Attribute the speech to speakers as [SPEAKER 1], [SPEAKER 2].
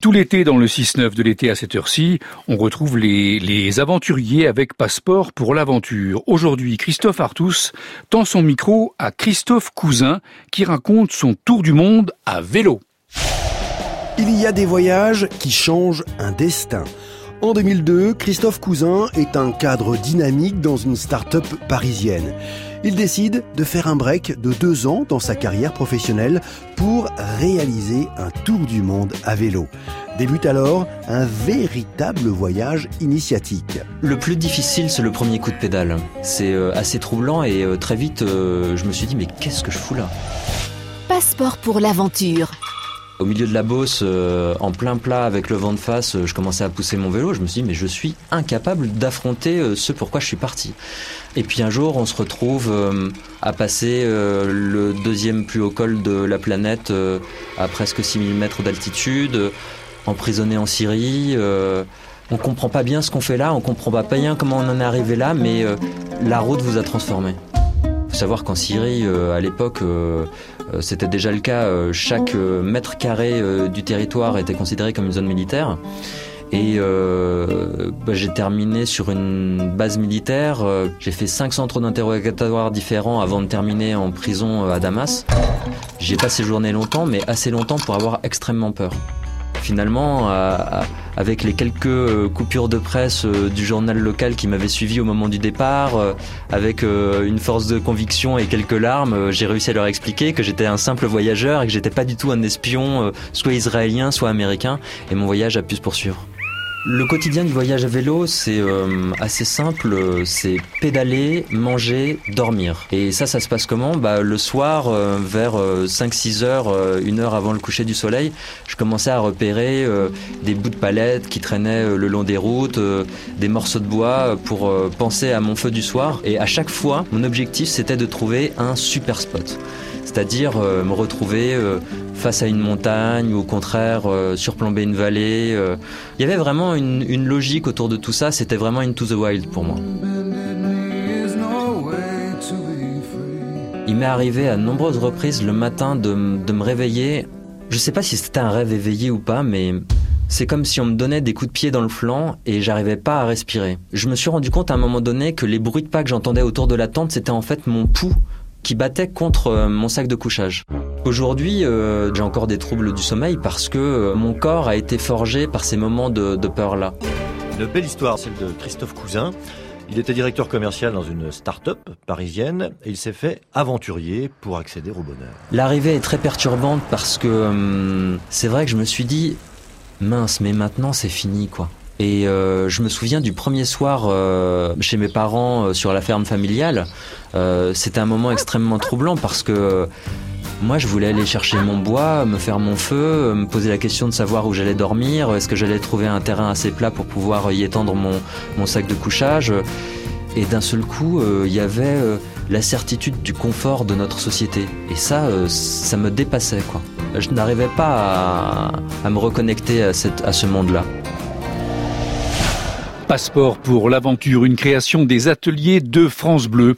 [SPEAKER 1] Tout l'été, dans le 6-9 de l'été à cette heure-ci, on retrouve les, aventuriers avec passeport pour l'aventure. Aujourd'hui, Christophe Artus tend son micro à Christophe Cousin qui raconte son tour du monde à vélo.
[SPEAKER 2] Il y a des voyages qui changent un destin. En 2002, Christophe Cousin est un cadre dynamique dans une start-up parisienne. Il décide de faire un break de deux ans dans sa carrière professionnelle pour réaliser un tour du monde à vélo. Débute alors un véritable voyage initiatique.
[SPEAKER 3] Le plus difficile, c'est le premier coup de pédale. C'est euh, assez troublant et euh, très vite, euh, je me suis dit, mais qu'est-ce que je fous là?
[SPEAKER 4] Passeport pour l'aventure.
[SPEAKER 3] Au milieu de la Beauce, en plein plat avec le vent de face, je commençais à pousser mon vélo. Je me suis dit, mais je suis incapable d'affronter ce pourquoi je suis parti. Et puis un jour, on se retrouve euh, à passer euh, le deuxième plus haut col de la planète euh, à presque 6000 mètres d'altitude, emprisonné en Syrie. on comprend pas bien ce qu'on fait là, on comprend pas bien comment on en est arrivé là, mais la route vous a transformé. Savoir qu'en Syrie, à l'époque, c'était déjà le cas. chaque mètre carré du territoire était considéré comme une zone militaire. Et euh, bah, j'ai terminé sur une base militaire. Euh, j'ai fait cinq centres d'interrogatoire différents avant de terminer en prison euh, à Damas. J'ai pas séjourné longtemps, mais assez longtemps pour avoir extrêmement peur. Finalement, avec les quelques coupures de presse du journal local qui m'avait suivi au moment du départ, avec une force de conviction et quelques larmes, j'ai réussi à leur expliquer que j'étais un simple voyageur et que j'étais pas du tout un espion, soit israélien, soit américain, et mon voyage a pu se poursuivre. Le quotidien du voyage à vélo, c'est euh, assez simple, c'est pédaler, manger, dormir. Et ça, ça se passe comment? Bah, Le soir, euh, vers 5-6 euh, heures, une heure avant le coucher du soleil, je commençais à repérer des bouts de palettes qui traînaient le long des routes, des morceaux de bois pour penser à mon feu du soir. Et à chaque fois, mon objectif, c'était de trouver un super spot c'est-à-dire me retrouver face à une montagne ou au contraire euh, surplomber une vallée. Euh. Il y avait vraiment une, logique autour de tout ça, c'était vraiment into the wild pour moi. Il m'est arrivé à nombreuses reprises le matin de, me réveiller. Je sais pas si c'était un rêve éveillé ou pas, mais c'est comme si on me donnait des coups de pied dans le flanc et j'arrivais pas à respirer. Je me suis rendu compte à un moment donné que les bruits de pas que j'entendais autour de la tente, c'était en fait mon pouls qui battait contre euh, mon sac de couchage. Aujourd'hui, euh, j'ai encore des troubles du sommeil parce que euh, mon corps a été forgé par ces moments de, peur-là.
[SPEAKER 5] Une belle histoire, celle de Christophe Cousin. Il était directeur commercial dans une start-up parisienne et il s'est fait aventurier pour accéder au bonheur.
[SPEAKER 3] L'arrivée est très perturbante parce que hum, c'est vrai que je me suis dit mince, mais maintenant c'est fini quoi. Et euh, je me souviens du premier soir euh, chez mes parents euh, sur la ferme familiale. C'était un moment extrêmement troublant parce que moi, je voulais aller chercher mon bois, me faire mon feu, me poser la question de savoir où j'allais dormir, est-ce que j'allais trouver un terrain assez plat pour pouvoir y étendre mon, sac de couchage. Et d'un seul coup, il y avait la certitude du confort de notre société. Et ça, ça me dépassait. Je n'arrivais pas à, me reconnecter à, à ce monde-là.
[SPEAKER 1] Passeport pour l'aventure, une création des ateliers de France Bleu.